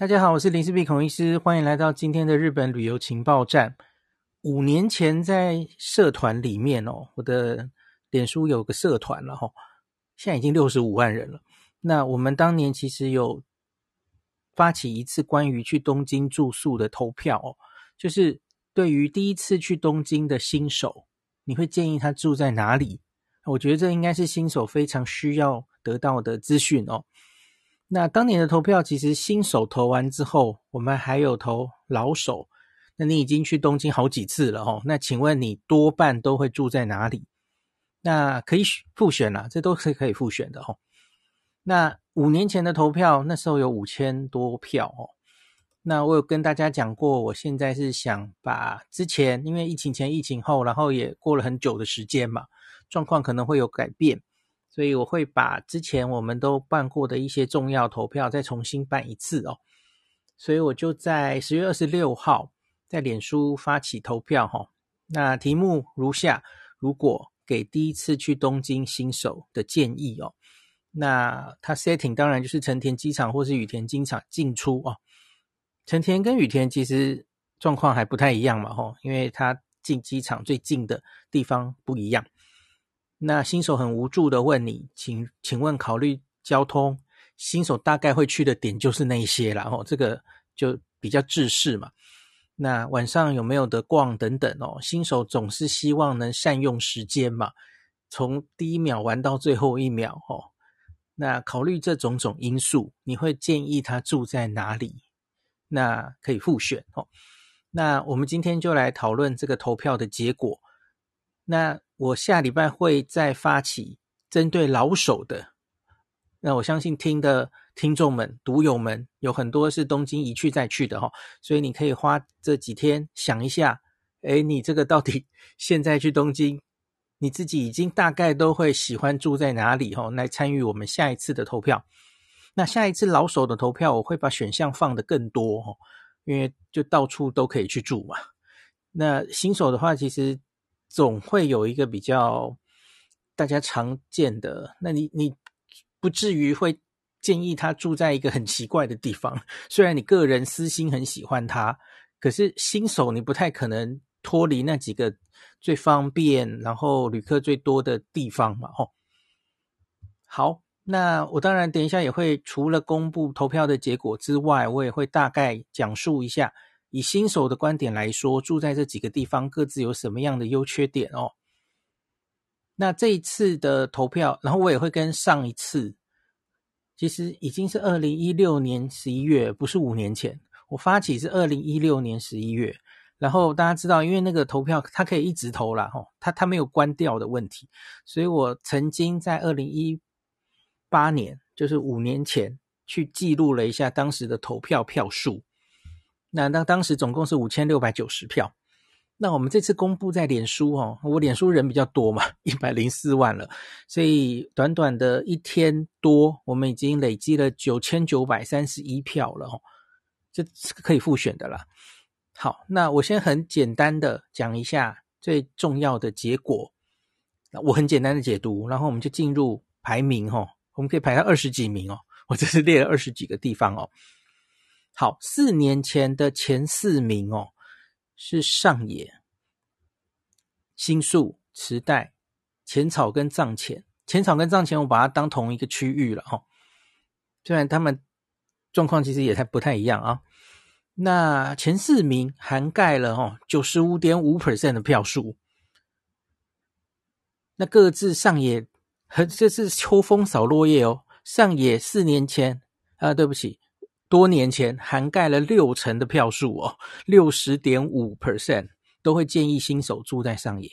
大家好，我是林思碧孔医师，欢迎来到今天的日本旅游情报站。五年前在社团里面哦，我的脸书有个社团了哈，现在已经六十五万人了。那我们当年其实有发起一次关于去东京住宿的投票哦，就是对于第一次去东京的新手，你会建议他住在哪里？我觉得这应该是新手非常需要得到的资讯哦。那当年的投票，其实新手投完之后，我们还有投老手。那你已经去东京好几次了哦，那请问你多半都会住在哪里？那可以复选啦，这都是可以复选的哦。那五年前的投票，那时候有五千多票哦。那我有跟大家讲过，我现在是想把之前因为疫情前、疫情后，然后也过了很久的时间嘛，状况可能会有改变。所以我会把之前我们都办过的一些重要投票再重新办一次哦。所以我就在十月二十六号在脸书发起投票哈。那题目如下：如果给第一次去东京新手的建议哦，那它 setting 当然就是成田机场或是羽田机场进出哦。成田跟羽田其实状况还不太一样嘛吼，因为它进机场最近的地方不一样。那新手很无助的问你，请请问考虑交通，新手大概会去的点就是那些啦，哦，这个就比较制式嘛。那晚上有没有得逛等等哦，新手总是希望能善用时间嘛，从第一秒玩到最后一秒哦。那考虑这种种因素，你会建议他住在哪里？那可以复选哦。那我们今天就来讨论这个投票的结果。那我下礼拜会再发起针对老手的，那我相信听的听众们、读友们有很多是东京一去再去的哈，所以你可以花这几天想一下，诶，你这个到底 现在去东京，你自己已经大概都会喜欢住在哪里哈，来参与我们下一次的投票。那下一次老手的投票，我会把选项放得更多哈，因为就到处都可以去住嘛。那新手的话，其实。总会有一个比较大家常见的，那你你不至于会建议他住在一个很奇怪的地方。虽然你个人私心很喜欢他，可是新手你不太可能脱离那几个最方便，然后旅客最多的地方嘛。吼，好，那我当然等一下也会除了公布投票的结果之外，我也会大概讲述一下。以新手的观点来说，住在这几个地方各自有什么样的优缺点哦？那这一次的投票，然后我也会跟上一次，其实已经是二零一六年十一月，不是五年前，我发起是二零一六年十一月。然后大家知道，因为那个投票它可以一直投啦，吼，它它没有关掉的问题，所以我曾经在二零一八年，就是五年前去记录了一下当时的投票票数。那那当时总共是五千六百九十票，那我们这次公布在脸书哦，我脸书人比较多嘛，一百零四万了，所以短短的一天多，我们已经累积了九千九百三十一票了哦，这是可以复选的啦。好，那我先很简单的讲一下最重要的结果，我很简单的解读，然后我们就进入排名哦，我们可以排到二十几名哦，我这是列了二十几个地方哦。好，四年前的前四名哦，是上野、新宿、池袋、浅草跟藏前。浅草跟藏前，我把它当同一个区域了哈、哦。虽然他们状况其实也太不太一样啊。那前四名涵盖了哦九十五点五 percent 的票数。那各自上野和这是秋风扫落叶哦。上野四年前啊，对不起。多年前涵盖了六成的票数哦，六十点五 percent 都会建议新手住在上野。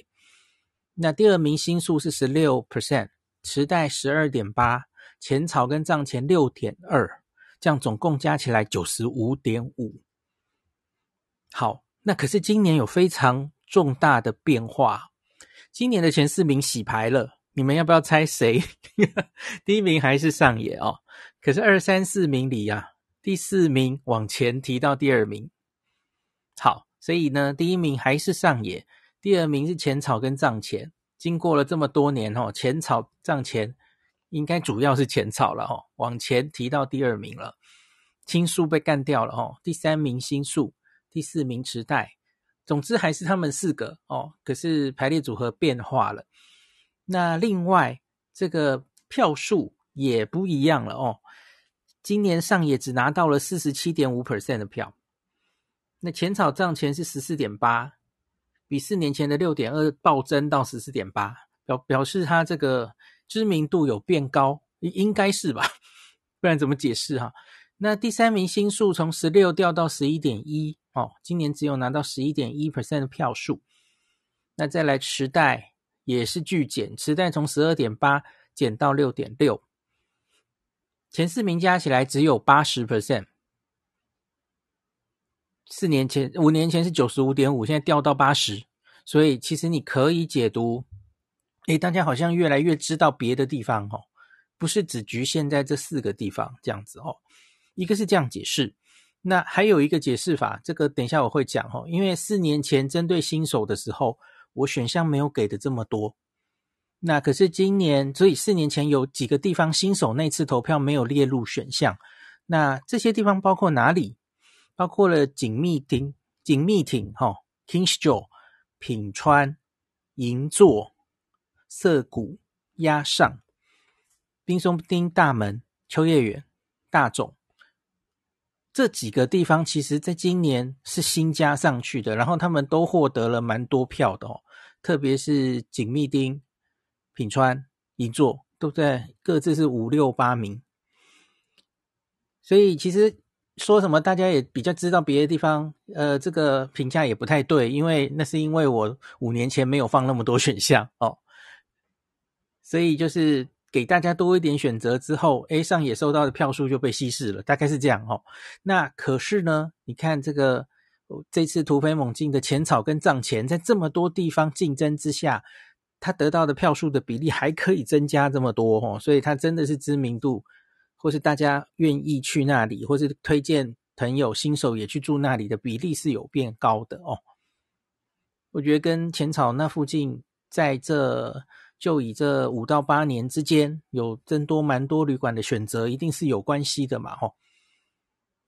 那第二名新宿是十六 percent，池袋十二点八，浅草跟藏前六点二，这样总共加起来九十五点五。好，那可是今年有非常重大的变化，今年的前四名洗牌了，你们要不要猜谁？第一名还是上野哦，可是二三四名里呀、啊。第四名往前提到第二名，好，所以呢，第一名还是上野，第二名是浅草跟藏前。经过了这么多年哦，浅草藏前应该主要是浅草了哦，往前提到第二名了。青树被干掉了哦，第三名新宿，第四名池袋，总之还是他们四个哦。可是排列组合变化了。那另外这个票数也不一样了哦。今年上野只拿到了四十七点五 percent 的票，那浅草藏前是十四点八，比四年前的六点二暴增到十四点八，表表示他这个知名度有变高，应该是吧？不然怎么解释哈？那第三名新宿从十六掉到十一点一哦，今年只有拿到十一点一 percent 的票数。那再来池袋也是巨减，池袋从十二点八减到六点六，前四名加起来只有八十 percent。四年前、五年前是九十五点五，现在掉到八十，所以其实你可以解读，诶，大家好像越来越知道别的地方哦，不是只局限在这四个地方这样子哦。一个是这样解释，那还有一个解释法，这个等一下我会讲哦。因为四年前针对新手的时候，我选项没有给的这么多，那可是今年，所以四年前有几个地方新手那次投票没有列入选项，那这些地方包括哪里？包括了锦密町、锦密町哈、Kingsjo、品川、银座、涩谷、押上、滨松町、大门、秋叶原、大冢。这几个地方其实在今年是新加上去的，然后他们都获得了蛮多票的哦，特别是锦密町、品川、银座都在各自是五六八名，所以其实说什么大家也比较知道别的地方，呃，这个评价也不太对，因为那是因为我五年前没有放那么多选项哦，所以就是。给大家多一点选择之后，A 上也收到的票数就被稀释了，大概是这样哦。那可是呢，你看这个这次突飞猛进的浅草跟藏前，在这么多地方竞争之下，他得到的票数的比例还可以增加这么多哦，所以他真的是知名度，或是大家愿意去那里，或是推荐朋友新手也去住那里的比例是有变高的哦。我觉得跟浅草那附近在这。就以这五到八年之间有增多蛮多旅馆的选择，一定是有关系的嘛，吼。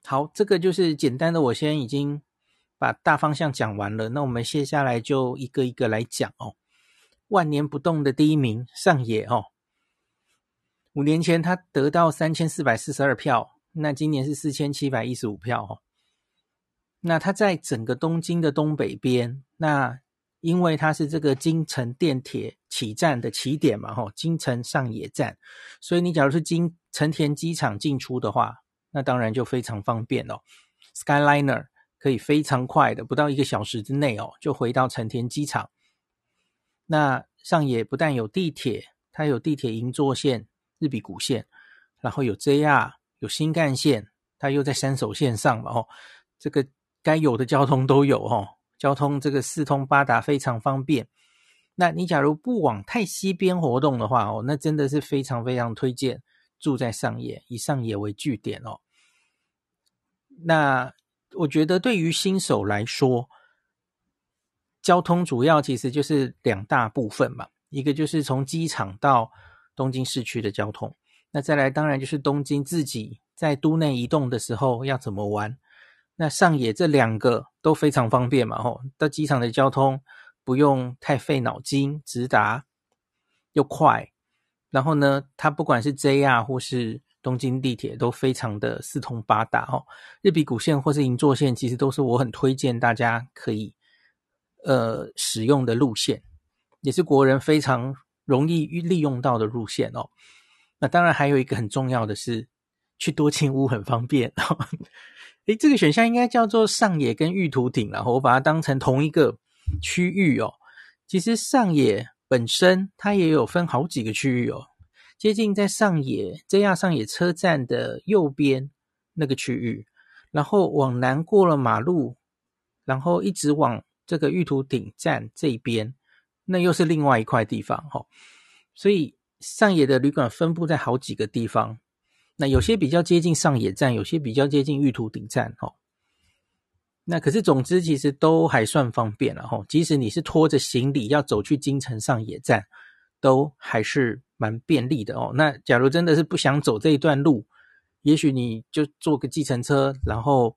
好，这个就是简单的，我先已经把大方向讲完了，那我们接下来就一个一个来讲哦。万年不动的第一名上野哦，五年前他得到三千四百四十二票，那今年是四千七百一十五票哦。那他在整个东京的东北边，那。因为它是这个京成电铁起站的起点嘛，吼，京成上野站，所以你假如是经成田机场进出的话，那当然就非常方便哦。Skyliner 可以非常快的，不到一个小时之内哦，就回到成田机场。那上野不但有地铁，它有地铁银座线、日比谷线，然后有 JR，有新干线，它又在山手线上嘛，哦，这个该有的交通都有，哦。交通这个四通八达，非常方便。那你假如不往太西边活动的话哦，那真的是非常非常推荐住在上野，以上野为据点哦。那我觉得对于新手来说，交通主要其实就是两大部分嘛，一个就是从机场到东京市区的交通，那再来当然就是东京自己在都内移动的时候要怎么玩。那上野这两个都非常方便嘛，吼，到机场的交通不用太费脑筋，直达又快。然后呢，它不管是 JR 或是东京地铁都非常的四通八达，哦。日比谷线或是银座线其实都是我很推荐大家可以呃使用的路线，也是国人非常容易利用到的路线哦。那当然还有一个很重要的是，去多庆屋很方便。诶，这个选项应该叫做上野跟玉图町，然后我把它当成同一个区域哦。其实上野本身它也有分好几个区域哦。接近在上野 JR 上野车站的右边那个区域，然后往南过了马路，然后一直往这个玉图顶站这边，那又是另外一块地方哈。所以上野的旅馆分布在好几个地方。那有些比较接近上野站，有些比较接近玉图顶站，哦。那可是总之其实都还算方便了，吼。即使你是拖着行李要走去京成上野站，都还是蛮便利的哦。那假如真的是不想走这一段路，也许你就坐个计程车，然后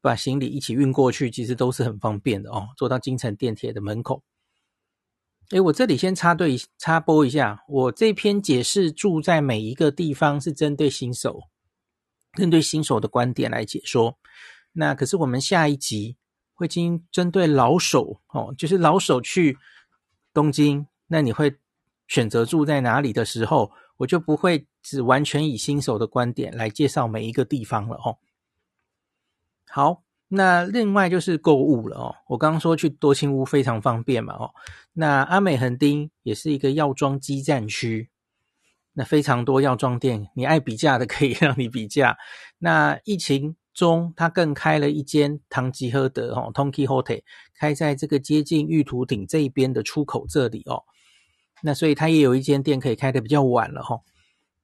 把行李一起运过去，其实都是很方便的哦。坐到京成电铁的门口。诶，我这里先插队插播一下，我这篇解释住在每一个地方是针对新手，针对新手的观点来解说。那可是我们下一集会经针对老手哦，就是老手去东京，那你会选择住在哪里的时候，我就不会只完全以新手的观点来介绍每一个地方了哦。好。那另外就是购物了哦，我刚刚说去多清屋非常方便嘛哦，那阿美横丁也是一个药妆基站区，那非常多药妆店，你爱比价的可以 让你比价。那疫情中，他更开了一间唐吉诃德哦，Tonki Hotel，开在这个接近玉图顶这一边的出口这里哦，那所以他也有一间店可以开得比较晚了哈。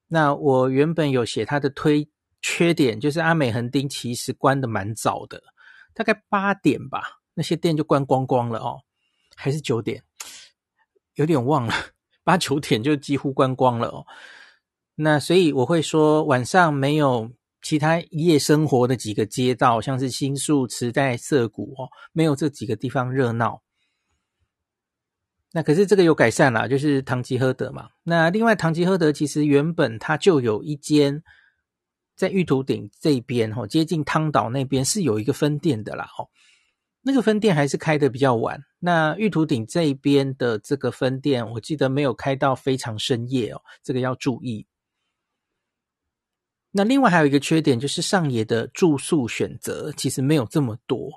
那我原本有写他的推缺点，就是阿美横丁其实关得蛮早的。大概八点吧，那些店就关光光了哦，还是九点，有点忘了，八九点就几乎关光了哦。那所以我会说，晚上没有其他夜生活的几个街道，像是新宿、池袋、涩谷哦，没有这几个地方热闹。那可是这个有改善啦，就是唐吉诃德嘛。那另外，唐吉诃德其实原本它就有一间。在玉图顶这边，吼，接近汤岛那边是有一个分店的啦，吼，那个分店还是开得比较晚。那玉图顶这边的这个分店，我记得没有开到非常深夜哦，这个要注意。那另外还有一个缺点，就是上野的住宿选择其实没有这么多。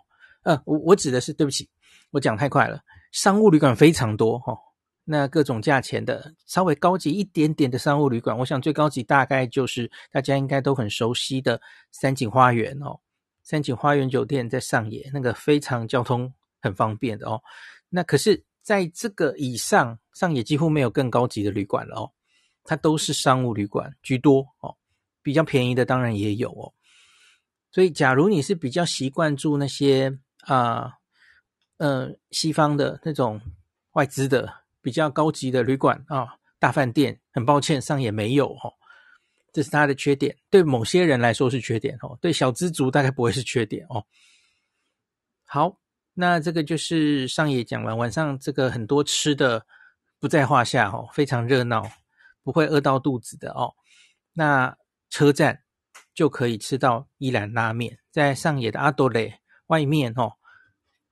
呃，我我指的是，对不起，我讲太快了，商务旅馆非常多，吼。那各种价钱的稍微高级一点点的商务旅馆，我想最高级大概就是大家应该都很熟悉的三井花园哦。三井花园酒店在上野，那个非常交通很方便的哦。那可是在这个以上，上野几乎没有更高级的旅馆了哦，它都是商务旅馆居多哦。比较便宜的当然也有哦。所以假如你是比较习惯住那些啊呃西方的那种外资的。比较高级的旅馆啊，大饭店，很抱歉，上野没有哦，这是它的缺点。对某些人来说是缺点哦，对小资族大概不会是缺点哦。好，那这个就是上野讲完，晚上这个很多吃的不在话下哦，非常热闹，不会饿到肚子的哦。那车站就可以吃到一兰拉面，在上野的阿多雷外面哦。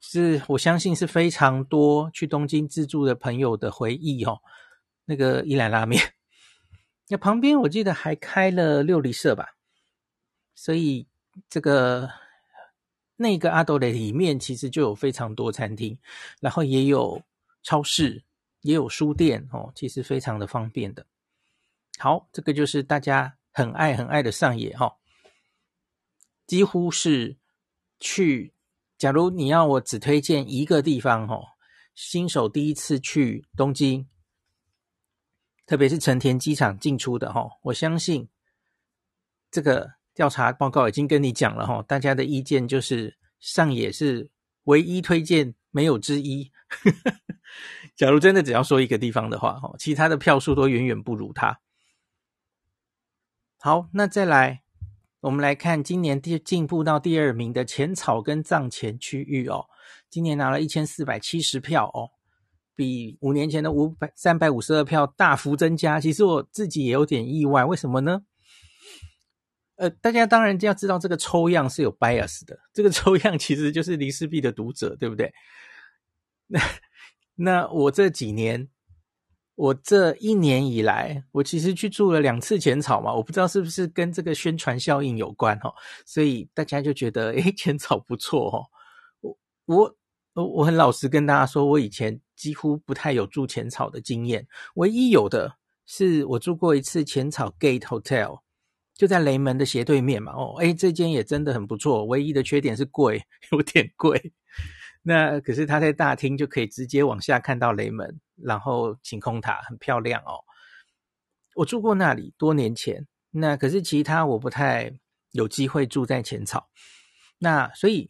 是我相信是非常多去东京自助的朋友的回忆哦。那个一兰拉面，那旁边我记得还开了料理社吧，所以这个那个阿斗雷里面其实就有非常多餐厅，然后也有超市，也有书店哦，其实非常的方便的。好，这个就是大家很爱很爱的上野哈，几乎是去。假如你要我只推荐一个地方，吼，新手第一次去东京，特别是成田机场进出的，哈，我相信这个调查报告已经跟你讲了，哈，大家的意见就是上野是唯一推荐，没有之一。假如真的只要说一个地方的话，吼，其他的票数都远远不如它。好，那再来。我们来看今年第进步到第二名的浅草跟藏前区域哦，今年拿了一千四百七十票哦，比五年前的五百三百五十二票大幅增加。其实我自己也有点意外，为什么呢？呃，大家当然要知道这个抽样是有 bias 的，这个 抽样其实就是林氏璧的读者，对不对？那那我这几年。我这一年以来，我其实去住了两次浅草嘛，我不知道是不是跟这个宣传效应有关哈，所以大家就觉得诶，浅草不错哦。我我我很老实跟大家说，我以前几乎不太有住浅草的经验，唯一有的是我住过一次浅草 Gate Hotel，就在雷门的斜对面嘛。哦，诶，这间也真的很不错，唯一的缺点是贵，有点贵。那可是他在大厅就可以直接往下看到雷门，然后晴空塔很漂亮哦。我住过那里多年前，那可是其他我不太有机会住在浅草。那所以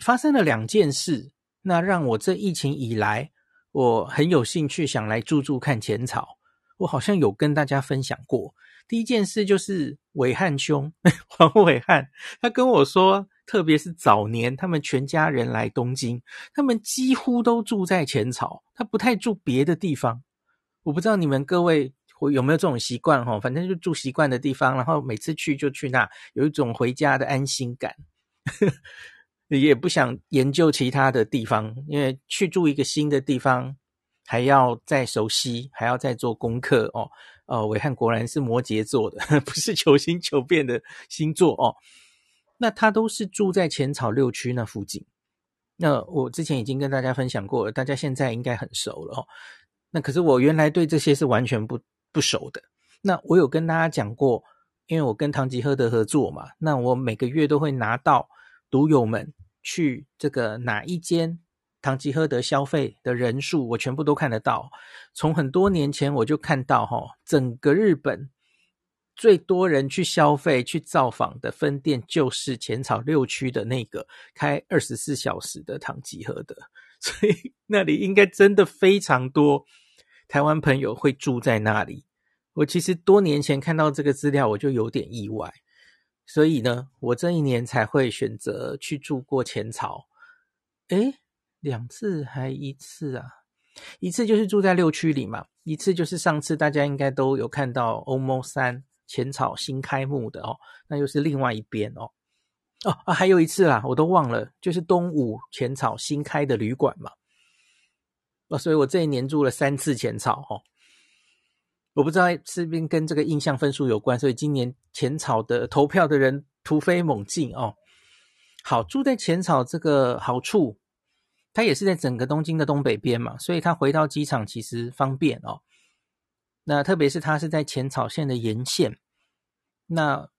发生了两件事，那让我这疫情以来我很有兴趣想来住住看浅草。我好像有跟大家分享过。第一件事就是伟汉兄 黄伟汉，他跟我说，特别是早年他们全家人来东京，他们几乎都住在浅草，他不太住别的地方。我不知道你们各位有没有这种习惯哈，反正就住习惯的地方，然后每次去就去那，有一种回家的安心感。也不想研究其他的地方，因为去住一个新的地方，还要再熟悉，还要再做功课哦。哦，伟汉果然是摩羯座的，不是求新求变的星座哦。那他都是住在浅草六区那附近。那我之前已经跟大家分享过了，大家现在应该很熟了哦。那可是我原来对这些是完全不不熟的。那我有跟大家讲过，因为我跟唐吉诃德合作嘛，那我每个月都会拿到读友们去这个哪一间。唐吉诃德消费的人数，我全部都看得到。从很多年前我就看到，哈，整个日本最多人去消费、去造访的分店，就是浅草六区的那个开二十四小时的唐吉诃德，所以那里应该真的非常多台湾朋友会住在那里。我其实多年前看到这个资料，我就有点意外，所以呢，我这一年才会选择去住过浅草。诶两次还一次啊？一次就是住在六区里嘛，一次就是上次大家应该都有看到欧梦三浅草新开幕的哦，那又是另外一边哦。哦啊，还有一次啦，我都忘了，就是东武浅草新开的旅馆嘛。哦，所以我这一年住了三次浅草哦。我不知道是不是跟这个印象分数有关，所以今年浅草的投票的人突飞猛进哦。好，住在浅草这个好处。它也是在整个东京的东北边嘛，所以它回到机场其实方便哦。那特别是它是在浅草线的沿线，那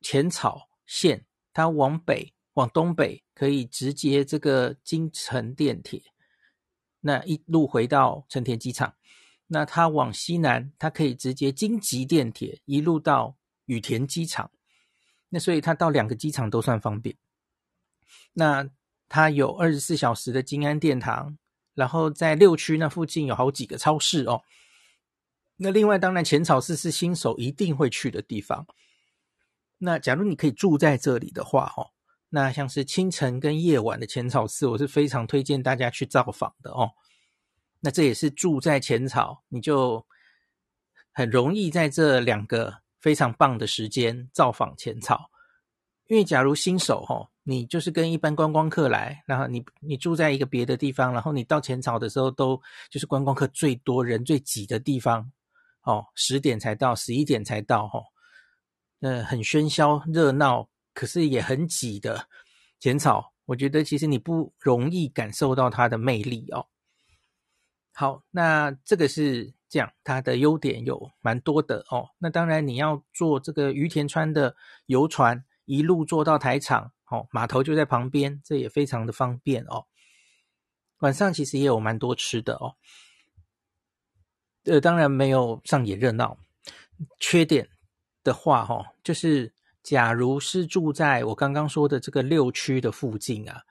浅草线它往北往东北可以直接这个京成电铁，那一路回到成田机场。那它往西南，它可以直接京急电铁一路到羽田机场。那所以它到两个机场都算方便。那它有二十四小时的京安殿堂，然后在六区那附近有好几个超市哦。那另外，当然浅草寺是新手一定会去的地方。那假如你可以住在这里的话，哦，那像是清晨跟夜晚的浅草寺，我是非常推荐大家去造访的哦。那这也是住在浅草，你就很容易在这两个非常棒的时间造访浅草。因为假如新手，哦，你就是跟一般观光客来，然后你你住在一个别的地方，然后你到浅草的时候都就是观光客最多人最挤的地方哦，十点才到，十一点才到哈，呃，很喧嚣热闹，可是也很挤的浅草，我觉得其实你不容易感受到它的魅力哦。好，那这个是这样，它的优点有蛮多的哦。那当然你要坐这个于田川的游船，一路坐到台场。哦，码头就在旁边，这也非常的方便哦。晚上其实也有蛮多吃的哦。呃，当然没有上野热闹。缺点的话，哈，就是假如是住在我刚刚说的这个六区的附近啊，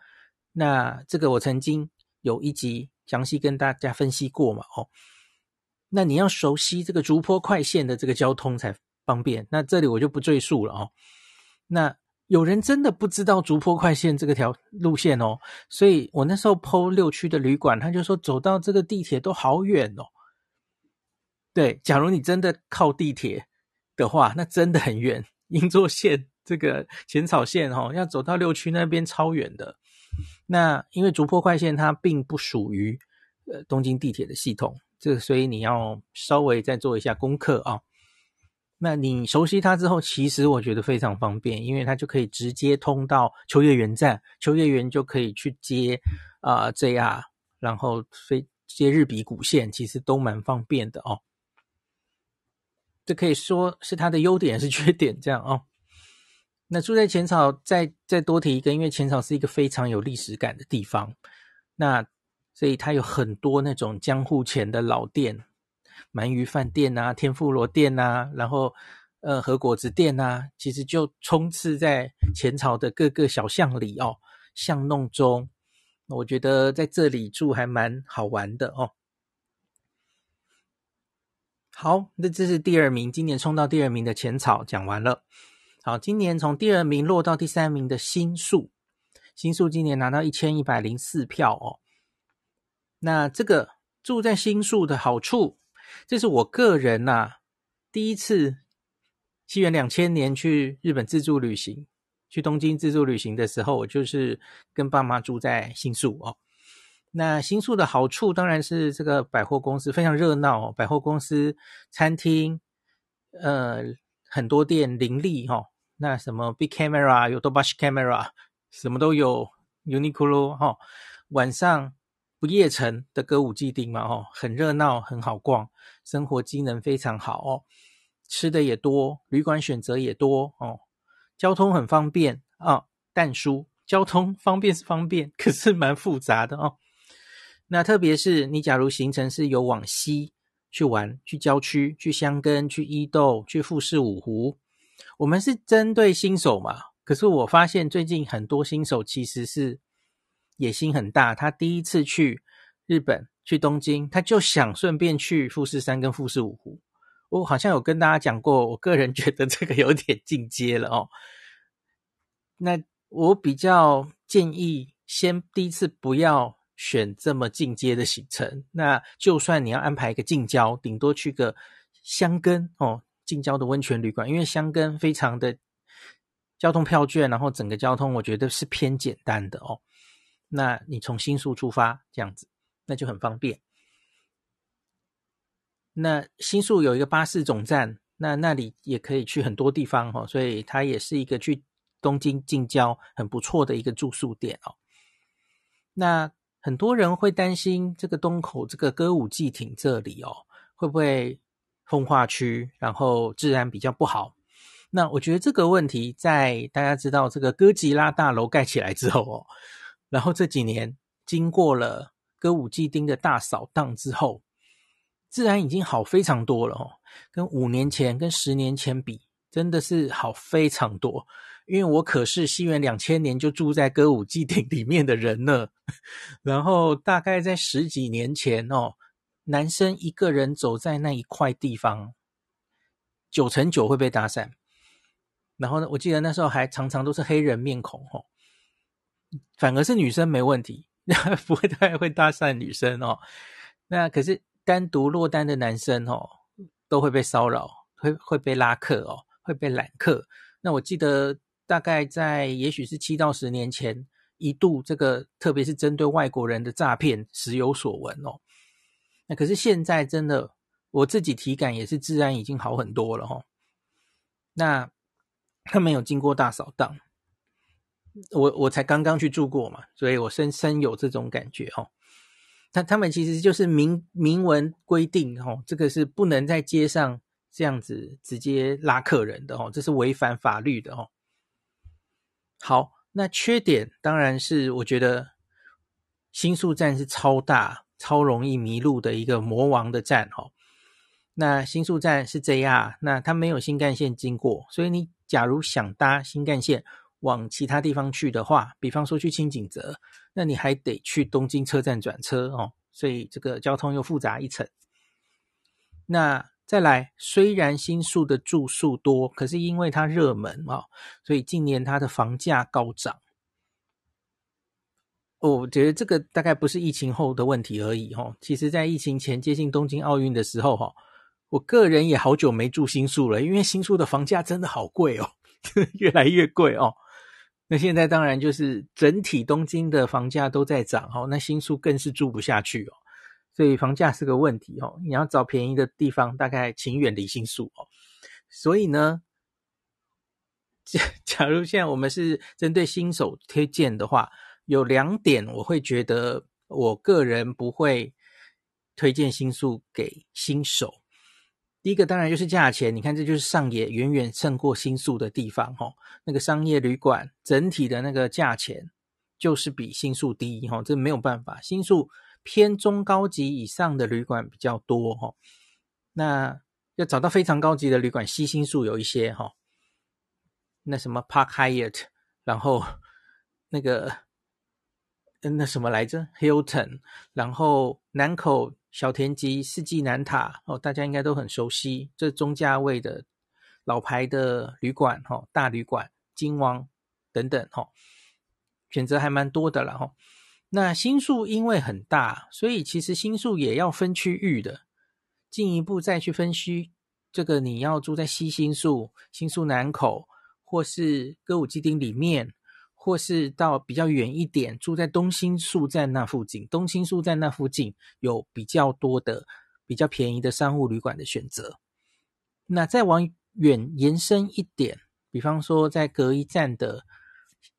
那这个我曾经有一集详细跟大家分析过嘛，哦，那你要熟悉这个竹坡快线的这个交通才方便。那这里我就不赘述了哦。那有人真的不知道竹坡快线这个条路线哦，所以我那时候 PO 六区的旅馆，他就说走到这个地铁都好远哦。对，假如你真的靠地铁的话，那真的很远。银座线这个浅草线哦，要走到六区那边超远的。那因为竹波快线它并不属于呃东京地铁的系统，这个所以你要稍微再做一下功课啊。那你熟悉它之后，其实我觉得非常方便，因为它就可以直接通到秋叶原站，秋叶原就可以去接啊、呃、JR，然后飞接日比谷线，其实都蛮方便的哦。这可以说是它的优点，是缺点这样哦。那住在浅草，再再多提一个，因为浅草是一个非常有历史感的地方，那所以它有很多那种江户前的老店。鳗鱼饭店啊，天妇罗店啊，然后呃和果子店啊，其实就充斥在浅草的各个小巷里哦，巷弄中，我觉得在这里住还蛮好玩的哦。好，那这是第二名，今年冲到第二名的浅草讲完了。好，今年从第二名落到第三名的新宿，新宿今年拿到一千一百零四票哦。那这个住在新宿的好处，这是我个人呐、啊、第一次，西元两千年去日本自助旅行，去东京自助旅行的时候，我就是跟爸妈住在新宿哦。那新宿的好处当然是这个百货公司非常热闹哦，百货公司、餐厅，呃，很多店林立哈、哦。那什么 Big Camera 有 Yodobashi Camera，什么都有 Uniqlo 哈、哦。晚上不夜城的歌舞伎町嘛哈、哦，很热闹，很好逛，生活机能非常好哦。吃的也多，旅馆选择也多哦。交通很方便啊，但书交通方便是方便，可是蛮复杂的哦。那特别是你假如行程是有往西去玩，去郊区，去箱根，去伊豆，去富士五湖，我们是针对新手嘛。可是我发现最近很多新手其实是野心很大，他第一次去日本，去东京，他就想顺便去富士山跟富士五湖。我好像有跟大家讲过，我个人 觉得这个有点进阶了哦。那我比较建议，先第一次不要。选这么进阶的行程，那就算你要安排一个近郊，顶多去个箱根哦，近郊的温泉旅馆，因为箱根非常的交通票券，然后整个交通我觉得是偏简单的哦。那你从新宿出发这样子，那就很方便。那新宿有一个巴士总站，那那里也可以去很多地方哦，所以它也是一个去东京近郊很不错的一个住宿点哦。那很多人会担心这个东口这个歌舞伎町这里哦，会不会风化区，然后治安比较不好？那我觉得这个问题在大家知道这个哥吉拉大楼盖起来之后哦，然后这几年经过了歌舞伎町的大扫荡之后，治安已经好非常多了哦，跟五年前、跟十年前比，真的是好非常多。因为我可是西元两千年就住在歌舞伎町里面的人呢，然后大概在十几年前哦，男生一个人走在那一块地方，九成九会被搭讪。然后呢，我记得那时候还常常都是黑人面孔哦，反而是女生没问题，不会太会搭讪女生哦。那可是单独落单的男生哦，都会被骚扰，会会被拉客哦，会被揽客。那我记得。大概在也许是七到十年前，一度这个特别是针对外国人的诈骗时有所闻哦。那可是现在真的，我自己体感也是治安已经好很多了哈、哦。那他没有经过大扫荡，我我才刚刚去住过嘛，所以我深深有这种感觉、哦。他他们其实就是明明文规定、哦，这个是不能在街上这样子直接拉客人的哦，这是违反法律的哦。好，那缺点当然是我觉得新宿站是超大、超容易迷路的一个魔王的站哈。那新宿站是 JR，那它没有新干线经过，所以你假如想搭新干线往其他地方去的话，比方说去清井泽，那你还得去东京车站转车哦，所以这个交通又复杂一层。那再来，虽然新宿的住宿多，可是因为它热门啊，所以近年它的房价高涨。我觉得这个大概不是疫情后的问题而已哈。其实，在疫情前接近东京奥运的时候哈，我个人也好久没住新宿了，因为新宿的房价真的好贵哦，越来越贵哦。那现在当然就是整体东京的房价都在涨哈，那新宿更是住不下去哦。所以房价是个问题哦，你要找便宜的地方，大概请远离新宿哦。所以呢，假 假如现在我们是针对新手推荐的话，有两点我会觉得我个人不会推荐新宿给新手。第一个当然就是价钱，你看这就是上野远远胜过新宿的地方哦。那个商业旅馆整体的那个价钱就是比新宿低哦，这没有办法，新宿。偏中高级以上的旅馆比较多哈，那要找到非常高级的旅馆，西新宿有一些哈，那什么 Park Hyatt，然后那个那什么来着？Hilton，然后南口小田急四季南塔哦，大家应该都很熟悉，这中价位的老牌的旅馆，哈，大旅馆、金王等等，哈，选择还蛮多的了，哈。那新宿因为很大，所以其实新宿也要分区域的，进一步再去分析这个你要住在西新宿、新宿南口，或是歌舞伎町里面。或是到比较远一点，住在东新宿站那附近，东新宿站那附近有比较多的、比较便宜的商务旅馆的选择。那再往远延伸一点，比方说在隔一站的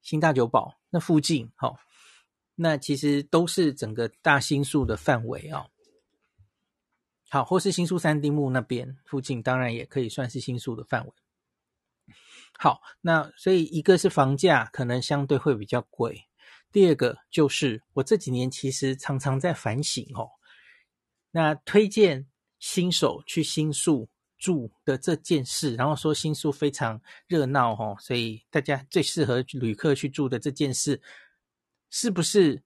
新大久保那附近，好，那其实都是整个大新宿的范围啊。好，或是新宿三丁目那边附近，当然也可以算是新宿的范围。好，那所以一个是房价可能相对会比较贵，第二个就是我这几年其实常常在反省哦，那推荐新手去新宿住的这件事，然后说新宿非常热闹哦，所以大家最适合旅客去住的这件事，是不是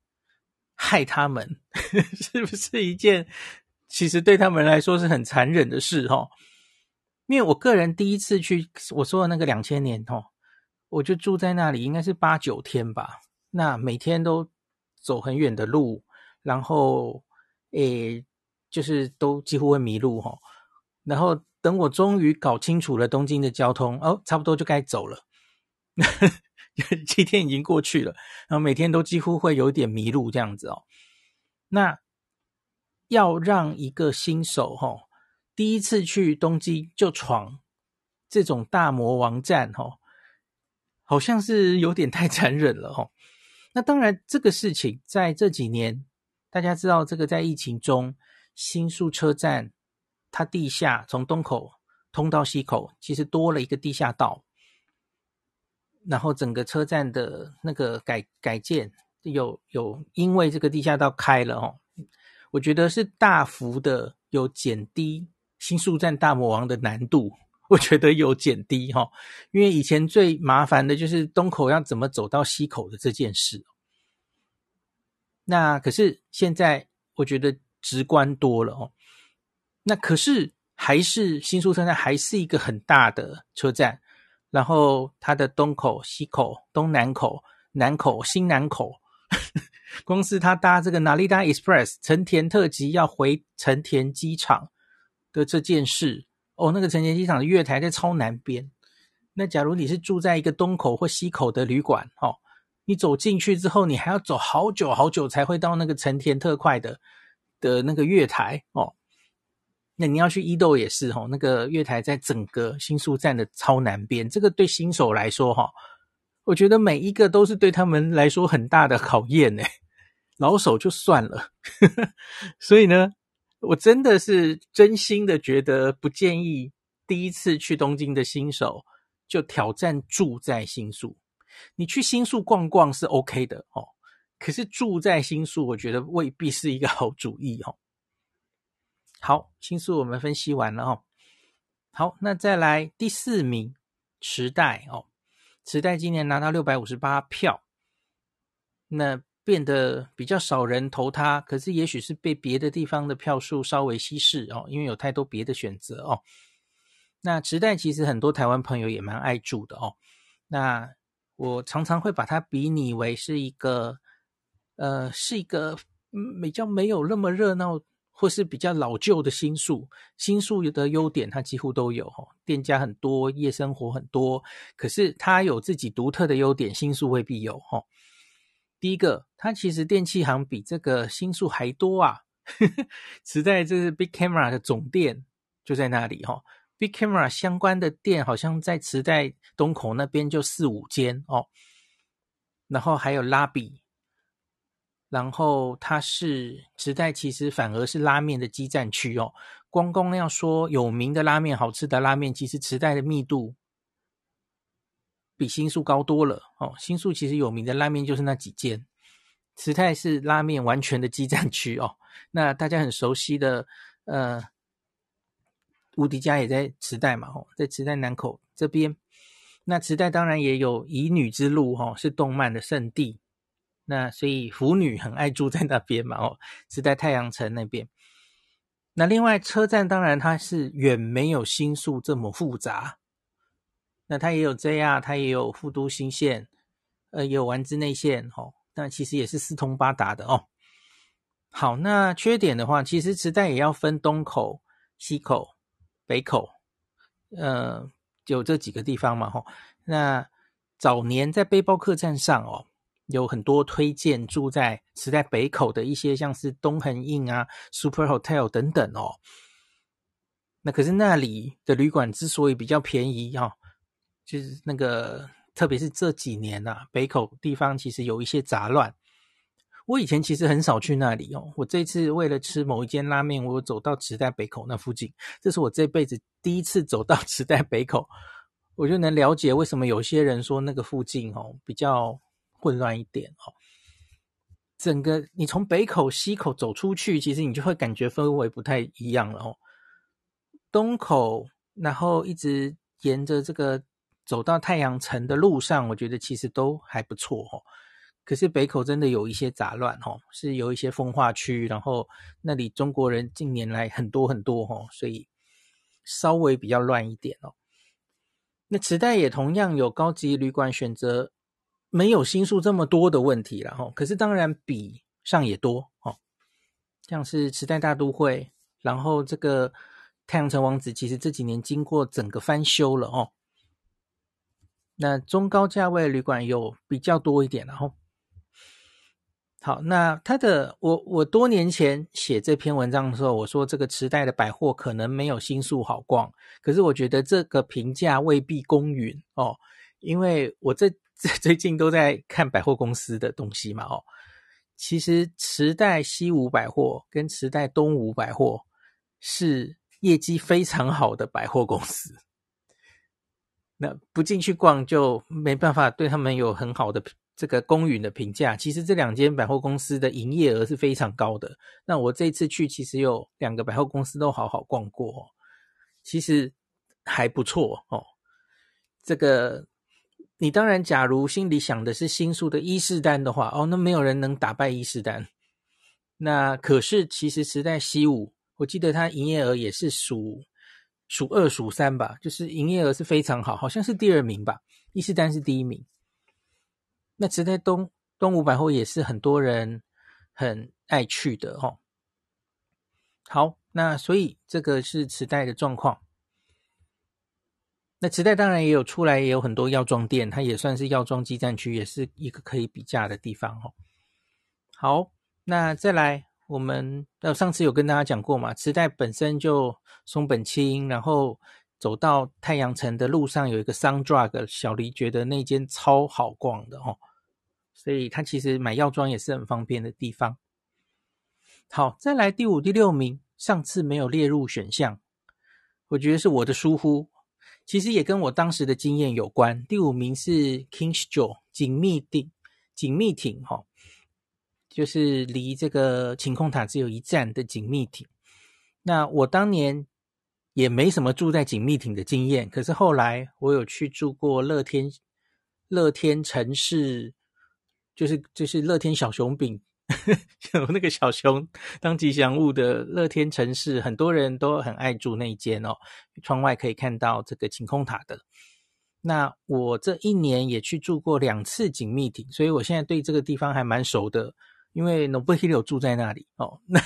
害他们？是不是一件其实对他们来说是很残忍的事哦？因为我个人第一次去我说的那个两千年哦，我就住在那里，应该是八九天吧。那每天都走很远的路，然后诶，就是都几乎会迷路哈。然后等我终于搞清楚了东京的交通，哦，差不多就该走了。七天已经过去了，然后每天都几乎会有点迷路这样子哦。那要让一个新手哈。第一次去东京就闯这种大魔王战，吼，好像是有点太残忍了，吼。那当然，这个事情在这几年，大家知道，这个在疫情中，新宿车站它地下从东口通到西口，其实多了一个地下道，然后整个车站的那个改改建有有因为这个地下道开了，哦，我觉得是大幅的有减低。新宿站大魔王的难度，我觉得有减低哈，因为以前最麻烦的就是东口要怎么走到西口的这件事。那可是现在我觉得直观多了哦。那可是还是新宿车站还是一个很大的车站，然后它的东口、西口、东南口、南口、新南口，公司他搭这个 Narita Express 成田特急要回成田机场。的这件事哦，那个成田机场的月台在超南边。那假如你是住在一个东口或西口的旅馆，哦，你走进去之后，你还要走好久好久才会到那个成田特快的的那个月台哦。那你要去伊豆也是哦，那个月台在整个新宿站的超南边。这个对新手来说，哈，我觉得每一个都是对他们来说很大的考验呢。老手就算了，所以呢。我真的是真心的觉得不建议第一次去东京的新手就挑战住在新宿。你去新宿逛逛是 OK 的哦，可是住在新宿，我觉得未必是一个好主意哦。好，新宿我们分析完了哦。好，那再来第四名，池袋哦，池袋今年拿到六百五十八票，那。变得比较少人投他，可是也许是被别的地方的票数稍微稀释哦，因为有太多别的选择哦。那池袋其实很多台湾朋友也蛮爱住的哦。那我常常会把它比拟为是一个，呃，是一个比较没有那么热闹，或是比较老旧的新宿。新宿的优点它几乎都有哦，店家很多，夜生活很多，可是它有自己独特的优点，新宿未必有哈。第一个，它其实电器行比这个新宿还多啊！池袋这是 Big Camera 的总店就在那里哈、Big Camera 相关的店好像在池袋东口那边就四五间哦。然后还有拉比，然后它是池袋，其实反而是拉面的基站区哦。光光要说有名的拉面、好吃的拉面，其实池袋的密度。比新宿高多了哦。新宿其实有名的拉面就是那几间，池袋是拉面完全的基站区哦。那大家很熟悉的呃，无敌家也在池袋嘛，哦，在池袋南口这边。那池袋当然也有乙女之路哈，是动漫的圣地。那所以腐女很爱住在那边嘛，哦，是在太阳城那边。那另外车站当然它是远没有新宿这么复杂。那它也有 JR，它也有副都新线，呃，也有丸之内线，哦，但其实也是四通八达的哦。好，那缺点的话，其实池袋也要分东口、西口、北口，呃，有这几个地方嘛，吼。那早年在背包客栈上哦，有很多推荐住在池袋北口的一些，像是东横印啊、Super Hotel 等等哦。那可是那里的旅馆之所以比较便宜哈、哦，就是那个，特别是这几年呐、啊，北口地方其实有一些杂乱。我以前其实很少去那里哦。我这次为了吃某一间拉面，我走到池袋北口那附近，这是我这辈子第一次走到池袋北口，我就能了解为什么有些人说那个附近哦比较混乱一点哦。整个你从北口、西口走出去，其实你就会感觉氛围不太一样了哦。东口，然后一直沿着这个走到太阳城的路上，我觉得其实都还不错哦。可是北口真的有一些杂乱哦，是有一些风化区，然后那里中国人近年来很多很多哦，所以稍微比较乱一点哦。那池袋也同样有高级旅馆选择，没有新宿这么多的问题了哈。可是当然比上也多哦，像是池袋大都会，然后这个太阳城王子，其实这几年经过整个翻修了哦。那中高价位旅馆有比较多一点，然后。好，那他的我我多年前写这篇文章的时候，我说这个池袋的百货可能没有新宿好逛，可是我觉得这个评价未必公允哦，因为我这最近都在看百货公司的东西嘛哦，其实池袋西武百货跟池袋东武百货是业绩非常好的百货公司，那不进去逛就没办法对他们有很好的。这个公允的评价，其实这两间百货公司的营业额是非常高的。那我这次去，其实有两个百货公司都好好逛过，其实还不错哦。这个你当然，假如心里想的是新宿的伊势丹的话，哦，那没有人能打败伊势丹。那可是其实池袋西武，我记得它营业额也是数数二数三吧，就是营业额是非常好，好像是第二名吧，伊势丹是第一名。那池袋东东武百货也是很多人很爱去的哦。好，那所以这个是池袋的状况。那池袋当然也有出来，也有很多药妆店，它也算是药妆基站区，也是一个可以比价的地方哦。好，那再来，我们呃上次有跟大家讲过嘛，池袋本身就松本清，然后。走到太阳城的路上有一个 Sundrug，小黎觉得那间超好逛的哦，所以他其实买药妆也是很方便的地方。好，再来第五、第六名，上次没有列入选项，我觉得是我的疏忽，其实也跟我当时的经验有关。第五名是 Kings Joe 紧密町，锦密町哈，就是离这个晴空塔只有一站的紧密町。那我当年。也没什么住在紧密町的经验，可是后来我有去住过乐天乐天城市，就是就是乐天小熊饼，有那个小熊当吉祥物的乐天城市，很多人都很爱住那一间哦，窗外可以看到这个晴空塔的。那我这一年也去住过两次锦密町，所以我现在对这个地方还蛮熟的，因为 Nobuhiro 住在那里哦。那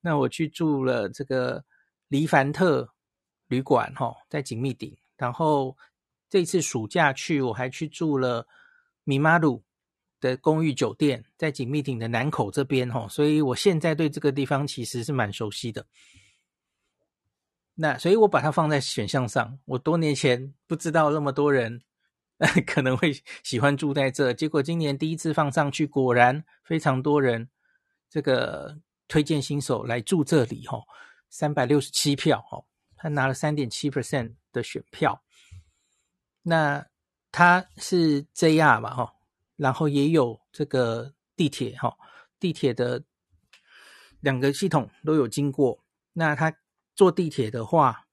那我去住了这个黎凡特。旅馆哈，在锦密顶，然后这次暑假去，我还去住了米马鲁的公寓酒店，在锦密町的南口这边哈，所以我现在对这个地方其实是蛮熟悉的。那所以我把它放在选项上。我多年前不知道那么多人 可能会喜欢住在这，结果今年第一次放上去，果然非常多人这个推荐新手来住这里哈，三百六十七票哦。他拿了三点七 percent 的选票，那他是 JR 嘛，哈，然后也有这个地铁，哈，地铁的两个系统都有经过。那他坐地铁的话，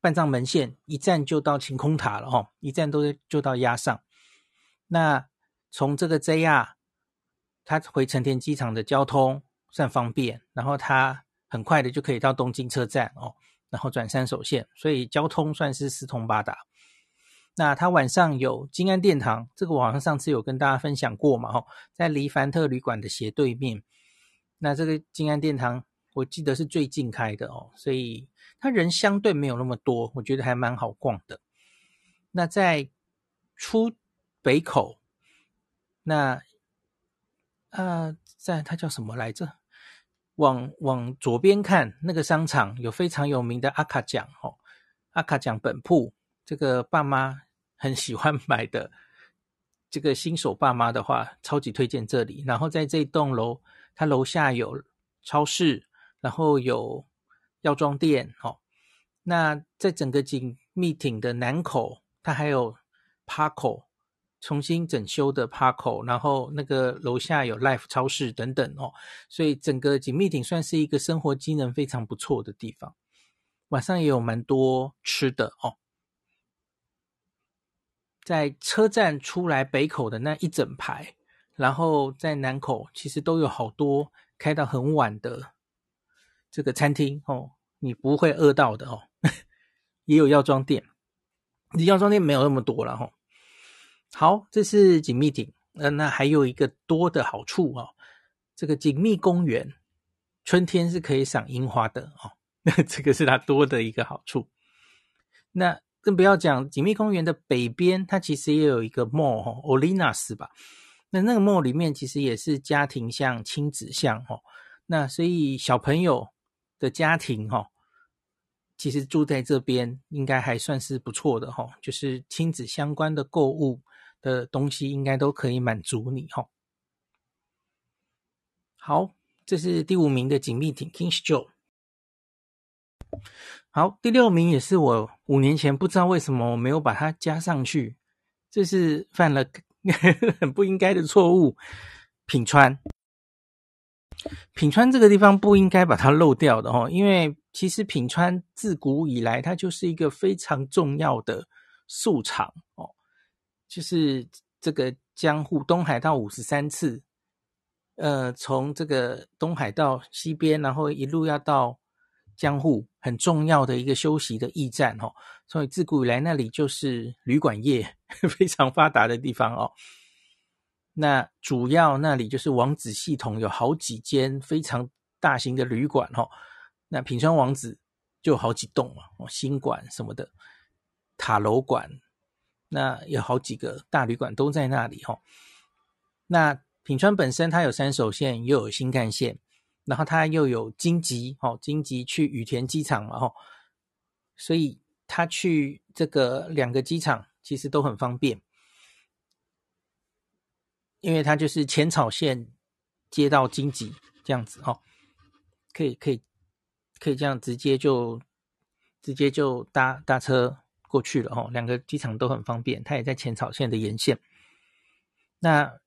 半藏门线一站就到晴空塔了，哈，一站都就到押上。那从这个 JR，他回成田机场的交通算方便，然后他很快的就可以到东京车站，哦。然后转山手线，所以交通算是四通八达。那它晚上有金安殿堂，这个我好像上次有跟大家分享过嘛，吼，在黎凡特旅馆的斜对面。那这个金安殿堂，我记得是最近开的哦，所以它人相对没有那么多，我觉得还蛮好逛的。那在出北口，那呃，在它叫什么来着？往往左边看，那个商场有非常有名的阿卡奖哦，阿卡奖本铺，这个爸妈很喜欢买的，这个新手爸妈的话，超级推荐这里。然后在这栋楼，它楼下有超市，然后有药妆店哦。那在整个景密町的南口，它还有 PARCO 重新整修的 PARCO，然后那个楼下有 Life 超市等等哦，所以整个景密町算是一个生活机能非常不错的地方。晚上也有蛮多吃的哦。在车站出来北口的那一整排，然后在南口其实都有好多开到很晚的这个餐厅哦，你不会饿到的哦。也有药妆店。药妆店没有那么多了哈。好，这是锦密町，呃，那还有一个多的好处哦。这个锦密公园春天是可以赏樱花的哦，那 这个是它多的一个好处。那更不要讲景密公园的北边，它其实也有一个 mall，Olinas 吧。那那个 mall 里面其实也是家庭像、亲子向哦。那所以小朋友的家庭哈。其实住在这边应该还算是不错的哈，就是亲子相关的购物的东西应该都可以满足你哈。好，这是第五名的景密町 King's Joe。好，第六名也是我五年前不知道为什么我没有把它加上去，这是犯了 很不应该的错误。品川，品川这个地方不应该把它漏掉的哦，因为。其实品川自古以来，它就是一个非常重要的宿场哦，就是这个江户东海道五十三次，呃，从这个东海道西边，然后一路要到江户，很重要的一个休息的驿站哦。所以自古以来，那里就是旅馆业 非常发达的地方哦。那主要那里就是王子系统有好几间非常大型的旅馆哦。那品川王子就好几栋嘛，哦，新馆什么的，塔楼馆，那有好几个大旅馆都在那里哦。那品川本身它有山手线，又有新干线，然后它又有京急，哦，京急去羽田机场嘛，吼，所以它去这个两个机场其实都很方便，因为它就是浅草线接到京急这样子，哦，可以可以。可以这样直接就直接就搭搭车过去了哦，两个机场都很方便，它也在浅草线的沿线。那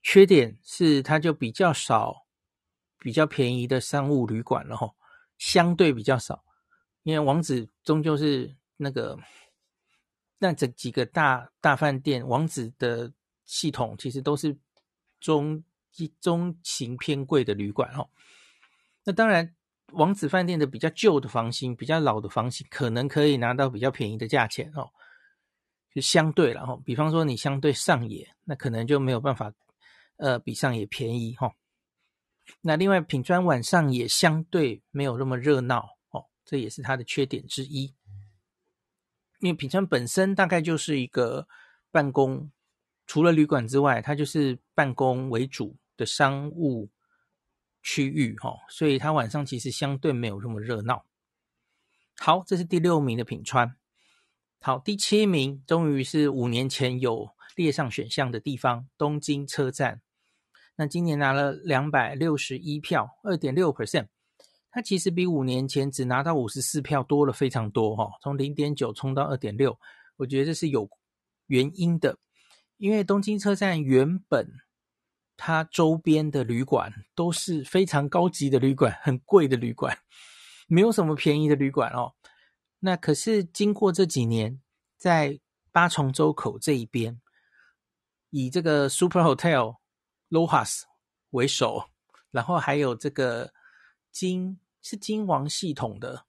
缺点是它就比较少比较便宜的商务旅馆了哈，相对比较少，因为王子终究是那个那这几个大大饭店，王子的系统其实都是中中型偏贵的旅馆哦。那当然。王子饭店的比较旧的房型，比较老的房型，可能可以拿到比较便宜的价钱哦。就相对了哈，比方说你相对上野，那可能就没有办法，呃，比上野便宜哈。那另外品川晚上也相对没有那么热闹哦，这也是它的缺点之一。因为品川本身大概就是一个办公，除了旅馆之外，它就是办公为主的商务。区域哈，所以它晚上其实相对没有那么热闹。好，这是第六名的品川。好，第七名终于是五年前有列上选项的地方——东京车站。那今年拿了两百六十一票，二点六 percent。它其实比五年前只拿到五十四票多了非常多哈，从零点九冲到二点六。我觉得这是有原因的，因为东京车站原本。它周边的旅馆都是非常高级的旅馆，很贵的旅馆，没有什么便宜的旅馆哦。那可是经过这几年，在八重洲口这一边，以这个 Super Hotel LOHAS 为首，然后还有这个金是金王系统的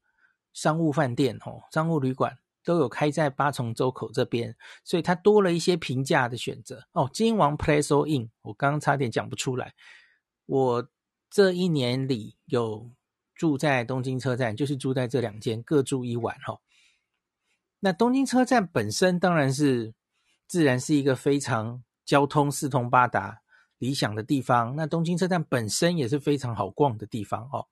商务饭店哦，商务旅馆都有开在八重洲口这边，所以它多了一些平价的选择哦。金王 p l a s o Inn，我刚刚差点讲不出来。我这一年里有住在东京车站，就是住在这两间，各住一晚、哦。那东京车站本身当然是自然是一个非常交通四通八达、理想的地方。那东京车站本身也是非常好逛的地方哦。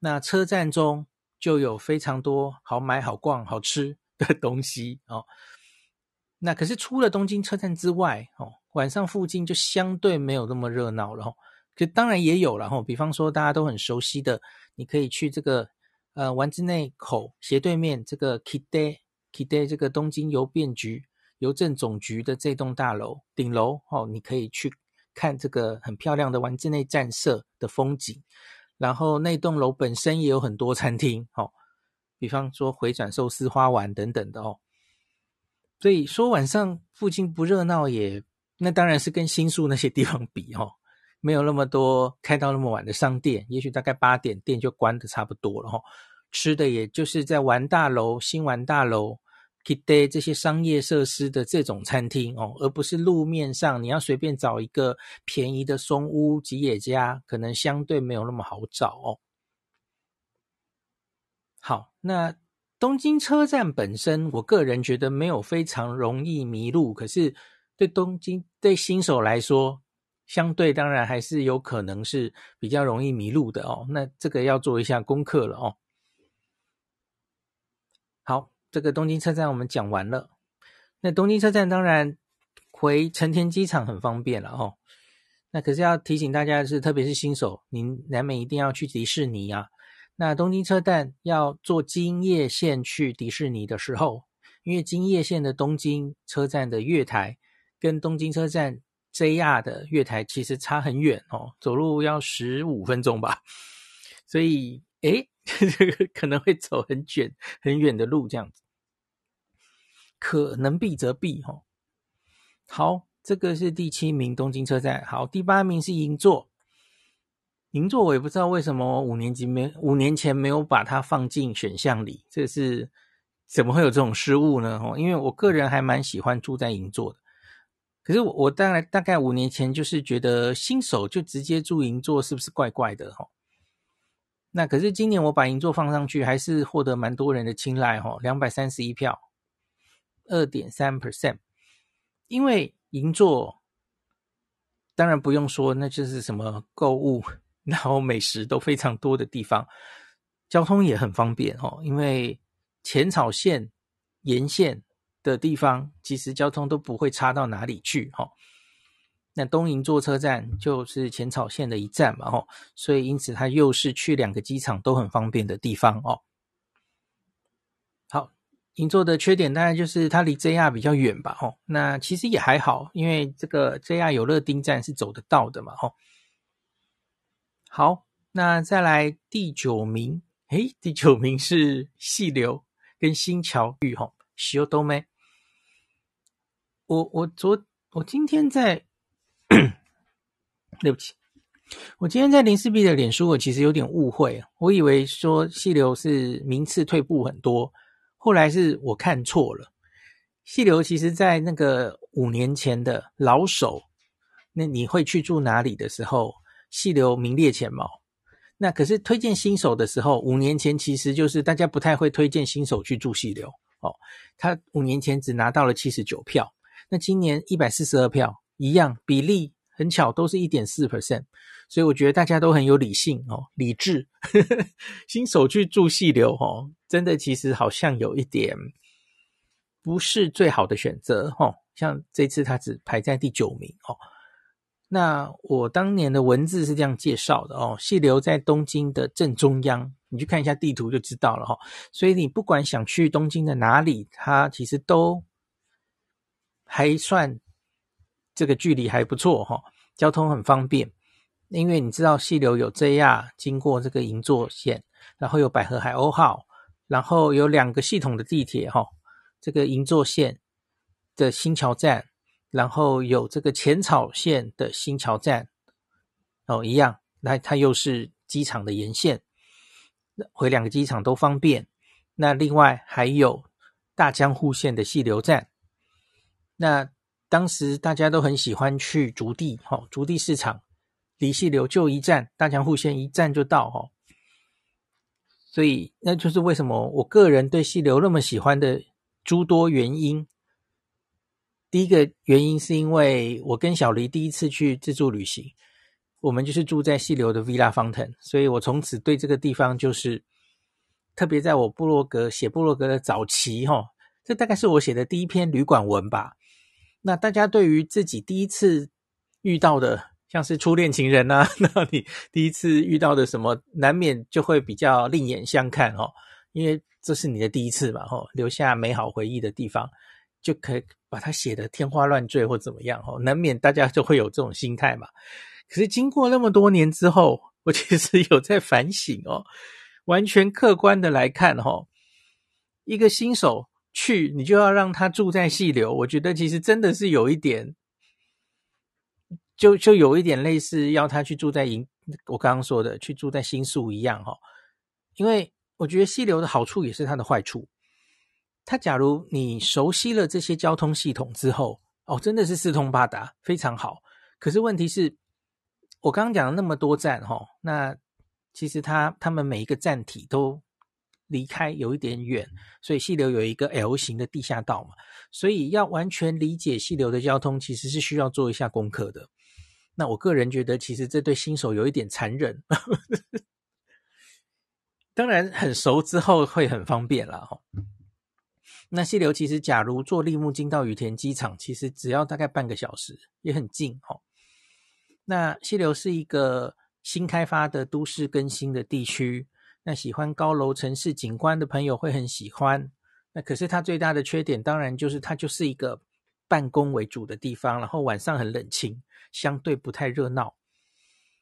那车站中就有非常多好买、好逛、好吃的东西哦。那可是除了东京车站之外哦，晚上附近就相对没有那么热闹了哦。就当然也有了哈，比方说大家都很熟悉的，你可以去这个呃丸之内口斜对面这个 KIDE KIDE 这个东京邮便局邮政总局的这栋大楼顶楼哦，你可以去看这个很漂亮的丸之内站舍的风景。然后那栋楼本身也有很多餐厅哦，比方说回转寿司、花丸等等的哦。所以说晚上附近不热闹也，那当然是跟新宿那些地方比哦。没有那么多开到那么晚的商店，也许大概八点店就关的差不多了哈。吃的也就是在丸大楼、新丸大楼、这些商业设施的这种餐厅哦，而不是路面上你要随便找一个便宜的松屋、吉野家，可能相对没有那么好找哦。好，那东京车站本身，我个人觉得没有非常容易迷路，可是对东京对新手来说，相对当然还是有可能是比较容易迷路的哦，那这个要做一下功课了哦。这个东京车站我们讲完了。那东京车站当然回成田机场很方便了哦。那可是要提醒大家的是，特别是新手，您难免一定要去迪士尼啊。那东京车站要坐京叶线去迪士尼的时候，因为京叶线的东京车站的月台跟东京车站。JR 的月台其实差很远哦，走路要十五分钟吧，所以诶，这个 可能会走很远很远的路这样子，可能避则避哈。好，这个是第七名东京车站。好，第八名是银座，银座我也不知道为什么五年级没五年前没有把它放进选项里，这是怎么会有这种失误呢？哦，因为我个人还蛮喜欢住在银座的。可是我我大概大概五年前就是觉得新手就直接住银座是不是怪怪的哈？那可是今年我把银座放上去，还是获得蛮多人的青睐哈，两百三十一票，二点三 percent。因为银座当然不用说，那就是什么购物然后美食都非常多的地方，交通也很方便哦，因为浅草线沿线。的地方其实交通都不会差到哪里去哈，那东营坐车站就是浅草线的一站嘛吼，所以因此它又是去两个机场都很方便的地方哦。好，银座的缺点当然就是它离 JR 比较远吧吼，那其实也还好，因为这个 JR 有乐町站是走得到的嘛吼。好，那再来第九名，诶，第九名是细流跟新桥玉哈，汐留。我我昨我今天在，对不起，我今天在林氏璧的脸书，我其实有点误会，我以为说细流是名次退步很多，后来是我看错了。细流其实在那个五年前的老手，那你会去住哪里的时候，细流名列前茅。那可是推荐新手的时候，五年前其实就是大家不太会推荐新手去住细流哦。他五年前只拿到了七十九票。那今年一百四十二票，一样比例很巧，都是一点四 percent，所以我觉得大家都很有理性哦，理智。新手去住细流哦，真的其实好像有一点不是最好的选择哦。像这次他只排在第九名哦。那我当年的文字是这样介绍的哦，细流在东京的正中央，你去看一下地图就知道了哈。所以你不管想去东京的哪里，它其实都。还算这个距离还不错哈，交通很方便，因为你知道细流有 JR 经过这个银座线，然后有百合海鸥号，然后有两个系统的地铁哈，这个银座线的新桥站，然后有这个浅草线的新桥站，哦一样，那它又是机场的沿线，回两个机场都方便。那另外还有大江户线的细流站。那当时大家都很喜欢去竹地，哈，竹地市场离溪流就一站，大江户线一站就到，哈。所以那就是为什么我个人对溪流那么喜欢的诸多原因。第一个原因是因为我跟小黎第一次去自助旅行，我们就是住在溪流的 Villa Fountain，所以我从此对这个地方就是特别在我部落格写部落格的早期，哈，这大概是我写的第一篇旅馆文吧。那大家对于自己第一次遇到的，像是初恋情人啊，那你第一次遇到的什么，难免就会比较另眼相看哦，因为这是你的第一次嘛，吼，留下美好回忆的地方，就可以把它写得天花乱坠或怎么样，吼，难免大家就会有这种心态嘛。可是经过那么多年之后，我其实有在反省哦，完全客观的来看，吼，一个新手。去你就要让他住在细流，我觉得其实真的是有一点，就就有一点类似要他去住在银，我刚刚说的去住在新宿一样哈。因为我觉得细流的好处也是它的坏处。它假如你熟悉了这些交通系统之后，哦，真的是四通八达，非常好。可是问题是，我刚刚讲了那么多站哈，那其实他他们每一个站体都。离开有一点远，所以细流有一个 L 型的地下道嘛，所以要完全理解细流的交通，其实是需要做一下功课的。那我个人觉得，其实这对新手有一点残忍。当然，很熟之后会很方便啦。哈。那细流其实，假如坐立木金到羽田机场，其实只要大概半个小时，也很近。哈，那细流是一个新开发的都市更新的地区。那喜欢高楼城市景观的朋友会很喜欢。那可是它最大的缺点，当然就是它就是一个办公为主的地方，然后晚上很冷清，相对不太热闹。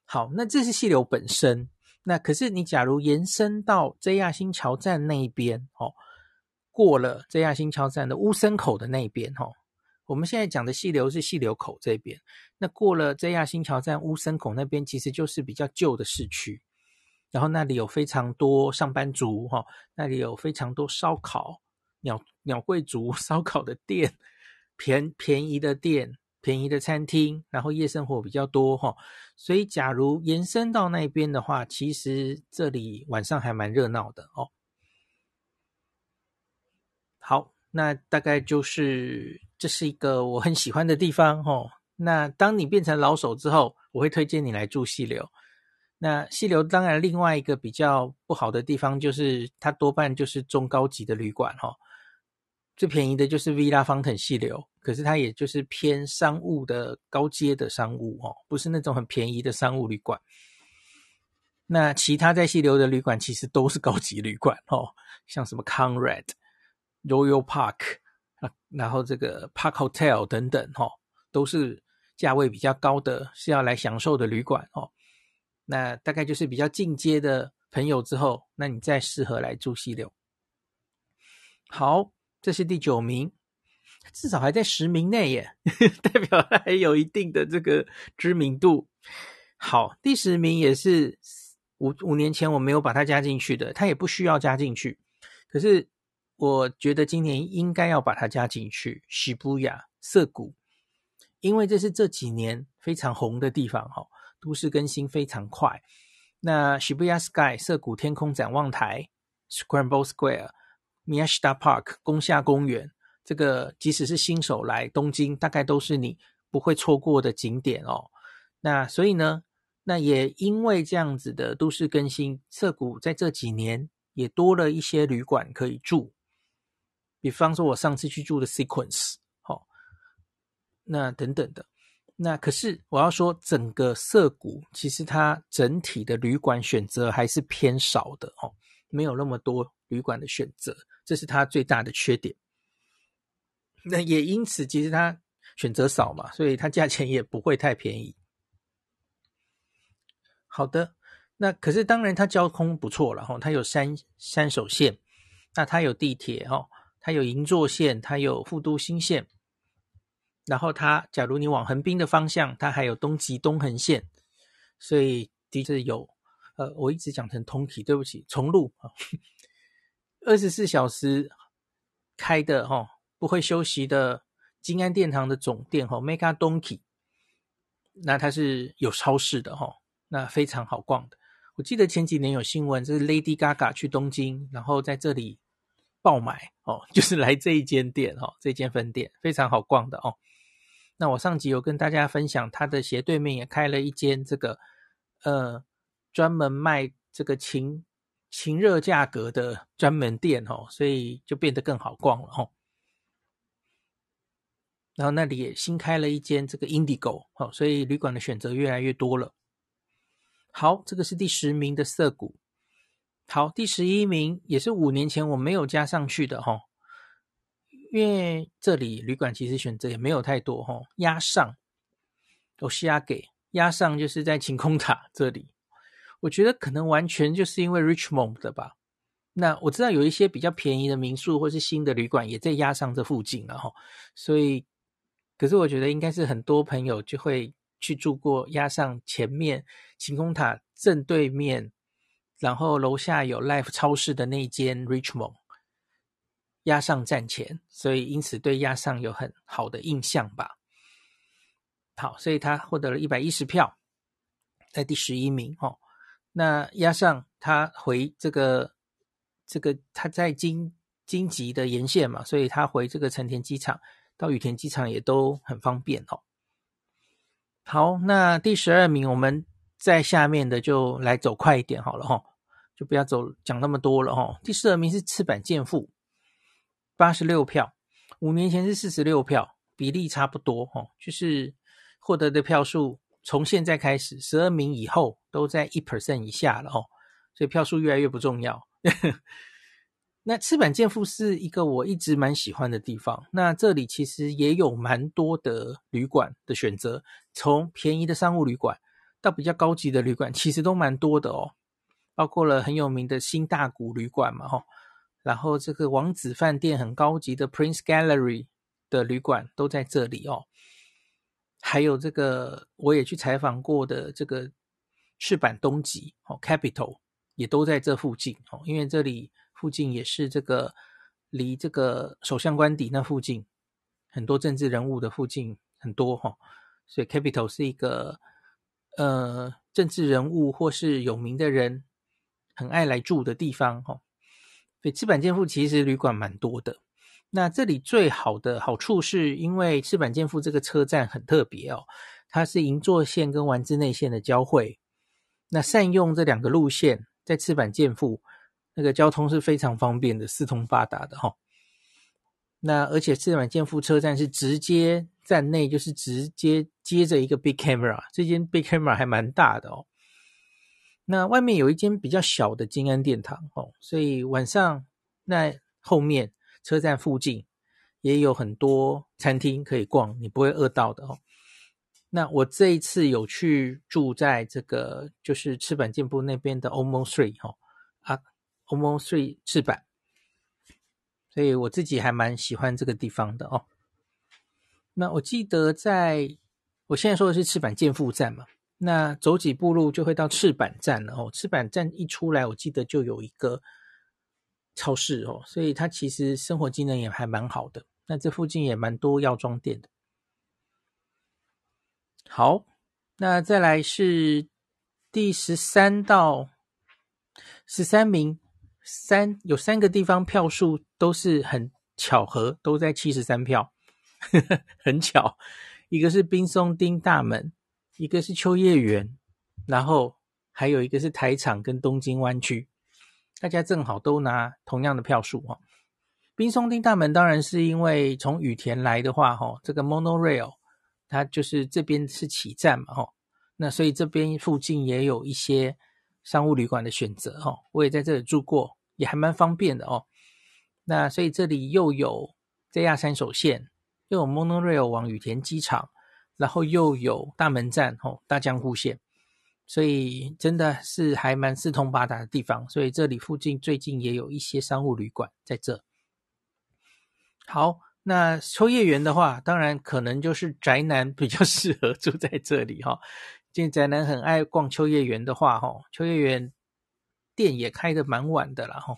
好，那这是细流本身。那可是你假如延伸到 JR 新桥站那一边，哦，过了 JR 新桥站的乌森口的那一边，哦，我们现在讲的细流是细流口这边。那过了 JR 新桥站乌森口那边，其实就是比较旧的市区。然后那里有非常多上班族哈，那里有非常多烧烤、鸟鸟贵族 烧烤的店，便便宜的店、便宜的餐厅，然后夜生活比较多哈，所以假如延伸到那边的话，其实这里晚上还蛮热闹的哦。好，那大概就是这是一个我很喜欢的地方哦。那当你变成老手之后，我会推荐你来住细流。那溪流当然另外一个比较不好的地方就是它多半就是中高级的旅馆哈，最便宜的就是 Villa Fountain 细流，可是它也就是偏商务的高阶的商务哦，不是那种很便宜的商务旅馆。那其他在溪流的旅馆其实都是高级旅馆哦，像什么 Conrad、Royal Park 啊，然后这个 Park Hotel 等等哈，都是价位比较高的，是要来享受的旅馆哦。那大概就是比较进阶的朋友之后，那你再适合来住溪流。好，这是第九名，至少还在十名内耶，代表他还有一定的这个知名度。好，第十名也是五五年前我没有把它加进去的，它也不需要加进去。可是我觉得今年应该要把它加进去。涩谷涩谷，因为这是这几年非常红的地方哈。都市更新非常快，那 Shibuya Sky 涩谷天空展望台、Scramble Square、Miyashita Park 宫下公园，这个即使是新手来东京，大概都是你不会错过的景点哦。那所以呢，那也因为这样子的都市更新，涩谷在这几年也多了一些旅馆可以住，比方说我上次去住的 Sequence，哦，那等等的。那可是我要说，整个涩谷其实它整体的旅馆选择还是偏少的哦，没有那么多旅馆的选择，这是它最大的缺点。那也因此，其实它选择少嘛，所以它价钱也不会太便宜。好的，那可是当然它交通不错了哈，它有山山手线，那它有地铁哈，它有银座线，它有富都新线。然后它，假如你往横滨的方向，它还有东急东横线，所以的确有，呃，我一直讲成通体，对不起，重录啊，二十四小时开的哈，不会休息的金安殿堂的总店哈，Mega Donkey，那它是有超市的哈，那非常好逛的。我记得前几年有新闻，就是 Lady Gaga 去东京，然后在这里爆买哦，就是来这一间店哦，这间分店非常好逛的哦。那我上集有跟大家分享，它的斜对面也开了一间这个呃专门卖这个情情热价格的专门店哦，所以就变得更好逛了哦。然后那里也新开了一间这个 Indigo 哦，所以旅馆的选择越来越多了。好，这个是第十名的涩谷。好，第十一名也是五年前我没有加上去的哈，因为这里旅馆其实选择也没有太多哈。压上，我是押给压上，就是在晴空塔这里。我觉得可能完全就是因为 Richmond 的吧。那我知道有一些比较便宜的民宿或是新的旅馆也在压上这附近了哈，所以。可是我觉得应该是很多朋友就会去住过压上前面晴空塔正对面，然后楼下有 Life 超市的那一间 Richmond 押上站前，所以因此对押上有很好的印象吧。好，所以他获得了一百一十票，在第十一名哦。那押上他回这个这个他在京京急的沿线嘛，所以他回这个成田机场。到羽田机场也都很方便哦。好，那第十二名，我们在下面的就来走快一点好了哈，就不要走讲那么多了哈。第十二名是赤坂健富，八十六票，五年前是四十六票，比例差不多哈，就是获得的票数从现在开始，十二名以后都在一 percent 以下了哦，所以票数越来越不重要。那赤坂健富是一个我一直蛮喜欢的地方。那这里其实也有蛮多的旅馆的选择，从便宜的商务旅馆到比较高级的旅馆，其实都蛮多的哦。包括了很有名的新大谷旅馆嘛，哈，然后这个王子饭店很高级的 Prince Gallery 的旅馆都在这里哦。还有这个我也去采访过的这个赤坂东极哦，Capital 也都在这附近哦，因为这里。附近也是这个，离这个首相官邸那附近，很多政治人物的附近很多哈，所以 Capital 是一个呃政治人物或是有名的人很爱来住的地方哈。对赤坂健富其实旅馆蛮多的。那这里最好的好处是因为赤坂健富这个车站很特别哦，它是银座线跟丸之内线的交汇。那善用这两个路线，在赤坂健富。那个交通是非常方便的，四通八达的哈。那而且赤坂健富车站是直接站内，就是直接接着一个 Big Camera，这间 Big Camera 还蛮大的哦。那外面有一间比较小的金安殿堂哦，所以晚上那后面车站附近也有很多餐厅可以逛，你不会饿到的哦。那我这一次有去住在这个就是赤坂健富那边的 Omon Street 哈啊。Omon Street 赤坂，所以我自己还蛮喜欢这个地方的哦。那我记得在我现在说的是赤坂健富站嘛，那走几步路就会到赤坂站了哦。赤坂站一出来，我记得就有一个超市哦，所以它其实生活机能也还蛮好的。那这附近也蛮多药妆店的。好，那再来是第十三到十三名。三有三个地方票数都是很巧合，都在七十三票，很巧。一个是滨松町大门，一个是秋叶原，然后还有一个是台场跟东京湾区，大家正好都拿同样的票数哈。冰松町大门当然是因为从羽田来的话哈，这个 monorail 它就是这边是起站嘛哈，那所以这边附近也有一些商务旅馆的选择哈，我也在这里住过。也还蛮方便的哦，那所以这里又有 JR 山手线，又有 Monorail 往羽田机场，然后又有大门站哦，大江户线，所以真的是还蛮四通八达的地方。所以这里附近最近也有一些商务旅馆在这。好，那秋叶原的话，当然可能就是宅男比较 适合住在这里哈。见宅男很爱逛秋叶原的话，哈，秋叶原。店也开得蛮晚的了哈，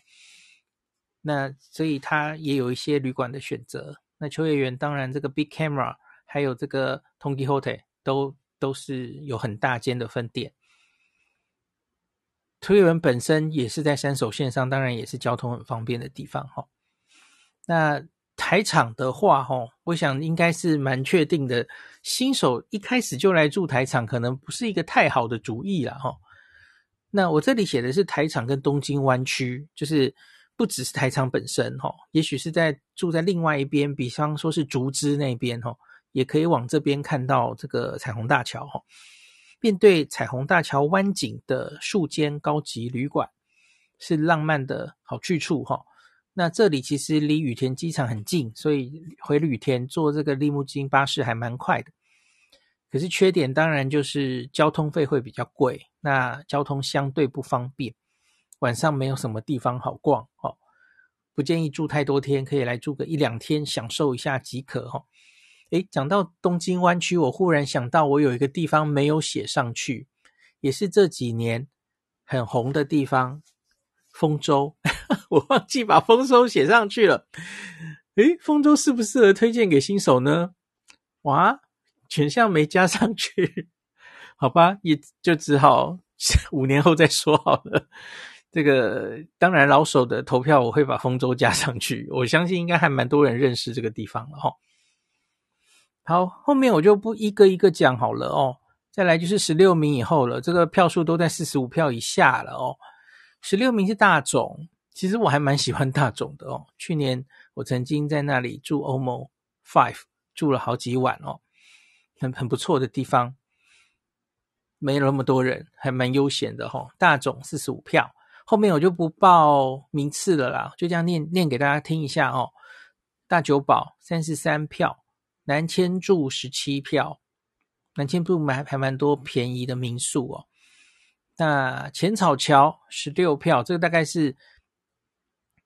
那所以他也有一些旅馆的选择。那秋叶原当然这个 Big Camera 还有这个 Ton Quixote 都都是有很大间的分店。推文本身也是在山手线上，当然也是交通很方便的地方哈。那台场的话，哈，我想应该是蛮确定的。新手一开始就来住台场，可能不是一个太好的主意了，哈。那我这里写的是台场跟东京湾区，就是不只是台场本身，哈，也许是在住在另外一边，比方说是竹枝那边，哈，也可以往这边看到这个彩虹大桥，哈。面对彩虹大桥湾景的数间高级旅馆，是浪漫的好去处哈。那这里其实离羽田机场很近，所以回羽田坐这个利木津巴士还蛮快的。可是缺点当然就是交通费会比较贵，那交通相对不方便，晚上没有什么地方好逛哦。不建议住太多天，可以来住个一两天，享受一下即可哈。诶，讲到东京湾区，我忽然想到，我有一个地方没有写上去，也是这几年很红的地方——丰州。我忘记把丰州写上去了。诶，丰州适不适合推荐给新手呢？哇，选项没加上去，好吧，也就只好五年后再说好了。这个当然，老手的投票我会把丰州加上去。我相信应该还蛮多人认识这个地方了哈。好，后面我就不一个一个讲好了哦。再来就是十六名以后了，这个票数都在四十五票以下了哦。十六名是大塚，其实我还蛮喜欢大塚的哦。去年我曾经在那里住 OMO Five，住了好几晚哦，很很不错的地方，没有那么多人，还蛮悠闲的哈、哦。大塚四十五票，后面我就不报名次了啦，就这样念念给大家听一下哦。大久保三十三票。南千住十七票，南千住还还蛮多便宜的民宿哦。那浅草桥十六票，这个大概是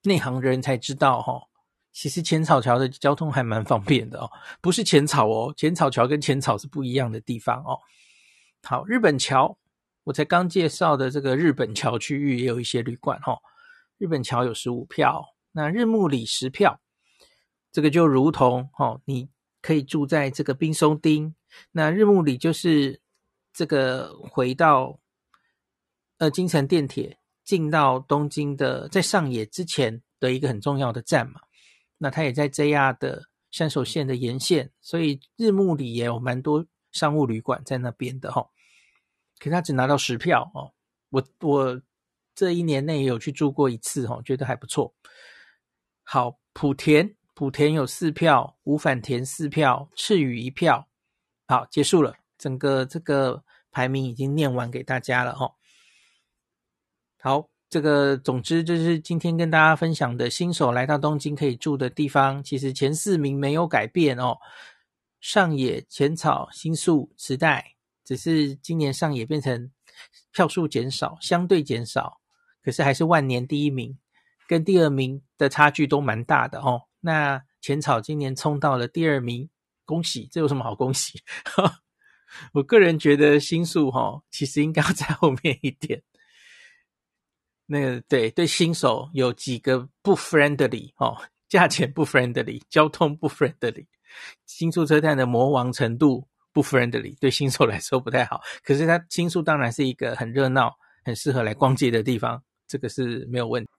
内行人才知道哈、哦。其实浅草桥的交通还蛮方便的哦，不是浅草哦，浅草桥跟浅草是不一样的地方哦。好，日本桥，我才刚介绍的这个日本桥区域也有一些旅馆、哦。日本桥有十五票，那日暮里十票，这个就如同哦你。可以住在这个滨松町，那日暮里就是这个回到呃京成电铁进到东京的，在上野之前的一个很重要的站嘛。那它也在 JR 的山手线的沿线，所以日暮里也有蛮多商务旅馆在那边的哈。可是他只拿到十票哦，我我这一年内也有去住过一次哈，觉得还不错。好，莆田。古田有四票，五反田四票，赤羽一票。好，结束了，整个这个排名已经念完给大家了哦。好，这个总之就是今天跟大家分享的新手来到东京可以住的地方，其实前四名没有改变哦。上野、浅草、新宿、池袋，只是今年上野变成票数减少，相对减少，可是还是万年第一名，跟第二名的差距都蛮大的哦。那浅草今年冲到了第二名，恭喜！这有什么好恭喜？我个人觉得新宿哈，其实应该要在后面一点。那个对对，新手有几个不 friendly 哦，价钱不 friendly，交通不 friendly，新宿车站的魔王程度不 friendly，对新手来说不太好。可是它新宿当然是一个很热闹、很适合来逛街的地方。这个是没有问题。